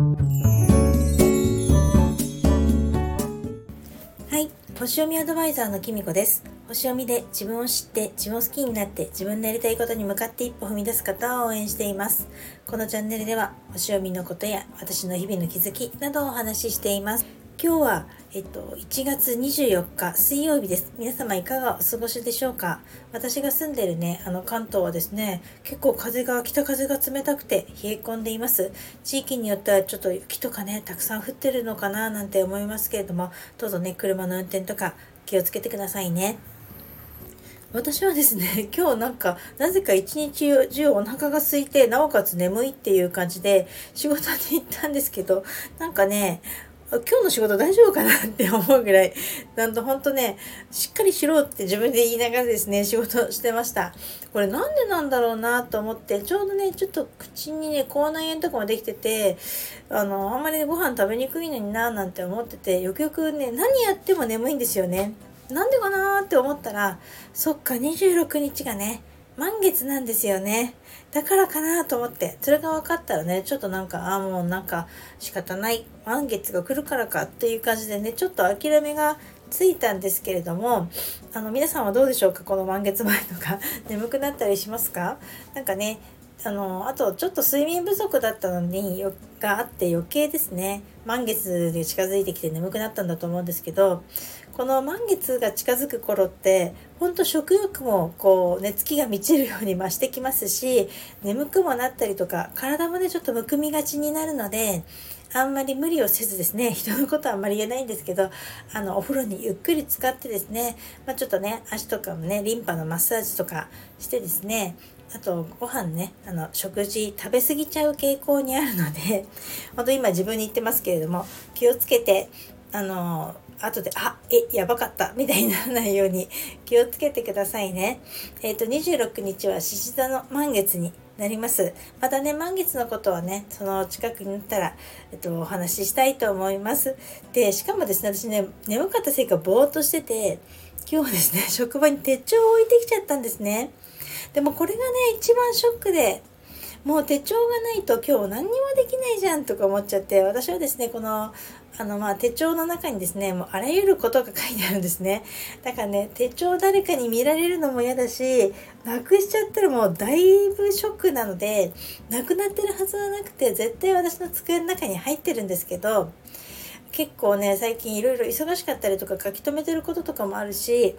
はい星読みアドバイザーのきみこです。星読みで自分を知って自分を好きになって自分のやりたいことに向かって一歩踏み出す方を応援しています。このチャンネルでは星読みのことや私の日々の気づきなどをお話ししています。今日は、えっと、1月24日水曜日です。皆様いかがお過ごしでしょうか？私が住んでるね、あの関東はですね、結構風が、北風が冷たくて冷え込んでいます。地域によってはちょっと雪とかね、たくさん降ってるのかななんて思いますけれども、どうぞね、車の運転とか気をつけてくださいね。私はですね、今日なんか、なぜか一日中お腹が空いて、なおかつ眠いっていう感じで仕事に行ったんですけど、なんかね、今日の仕事大丈夫かなって思うぐらい、なんと本当ね、しっかりしろって自分で言いながらですね、仕事してました。これなんでなんだろうなと思って、ちょうどね、ちょっと口にね、口内炎とかもできてて、あの、あんまりね、ご飯食べにくいのにななんて思ってて、よくよくね、何やっても眠いんですよね。なんでかなーって思ったら、そっか、26日がね、満月なんですよね。だからかなと思って、それが分かったらね、ちょっとなんか、ああ、もうなんか仕方ない。満月が来るからかっていう感じでね、ちょっと諦めがついたんですけれども、あの、皆さんはどうでしょうか？この満月前とか、眠くなったりしますか？なんかね、あの、あとちょっと睡眠不足だったのに、があって余計ですね、満月で近づいてきて眠くなったんだと思うんですけど、この満月が近づく頃って、ほんと食欲もこう、寝つきが満ちるように増してきますし、眠くもなったりとか、体もね、ちょっとむくみがちになるので、あんまり無理をせずですね、人のことはあんまり言えないんですけど、あの、お風呂にゆっくり使ってですね、まあ、ちょっとね、足とかもね、リンパのマッサージとかしてですね、あとご飯ねあの食事食べ過ぎちゃう傾向にあるので 本当今自分に言ってますけれども気をつけてあの後で、あ、え、やばかった、みたいにならないように 気をつけてくださいね。えっ、ー、と、26日は獅子座の満月になります。またね、満月のことはね、その近くになったら、えっと、お話ししたいと思います。で、しかもですね、私ね、眠かったせいかぼーっとしてて、今日はですね、職場に手帳を置いてきちゃったんですね。でもこれがね、一番ショックで、もう手帳がないと今日何にもできないじゃんとか思っちゃって、私はですね、この、あの、まあ、手帳の中にですね、もうあらゆることが書いてあるんですね。だからね、手帳誰かに見られるのも嫌だし、なくしちゃったらもうだいぶショックなので、なくなってるはずはなくて、絶対私の机の中に入ってるんですけど、結構ね、最近いろいろ忙しかったりとか書き留めてることとかもあるし、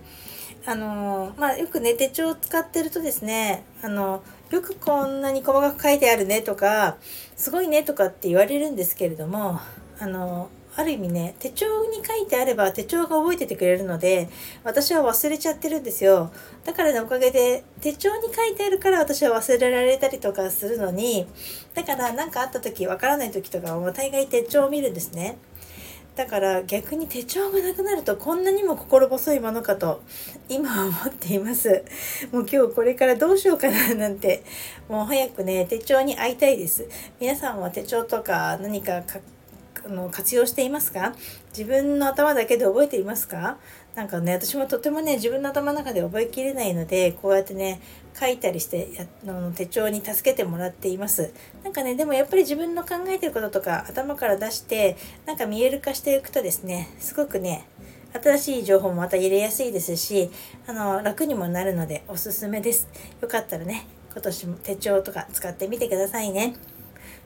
あのまあ、よくね、手帳を使ってるとですね、あの、よくこんなに細かく書いてあるねとか、すごいねとかって言われるんですけれども、あの、ある意味ね、手帳に書いてあれば手帳が覚えててくれるので、私は忘れちゃってるんですよ。だからね、おかげで手帳に書いてあるから私は忘れられたりとかするのに、だから何かあった時、わからない時とかは大概手帳を見るんですね。だから逆に手帳がなくなるとこんなにも心細いものかと今思っています。もう今日これからどうしようかななんてもう早くね手帳に会いたいです。皆さんは手帳とか何かの活用していますか？自分の頭だけで覚えていますか？なんかね私もとてもね自分の頭の中で覚えきれないのでこうやってね書いたりしてやの手帳に助けてもらっています。なんかねでもやっぱり自分の考えてることとか頭から出してなんか見える化していくとですねすごくね新しい情報もまた入れやすいですしあの楽にもなるのでおすすめです。よかったらね今年も手帳とか使ってみてくださいね。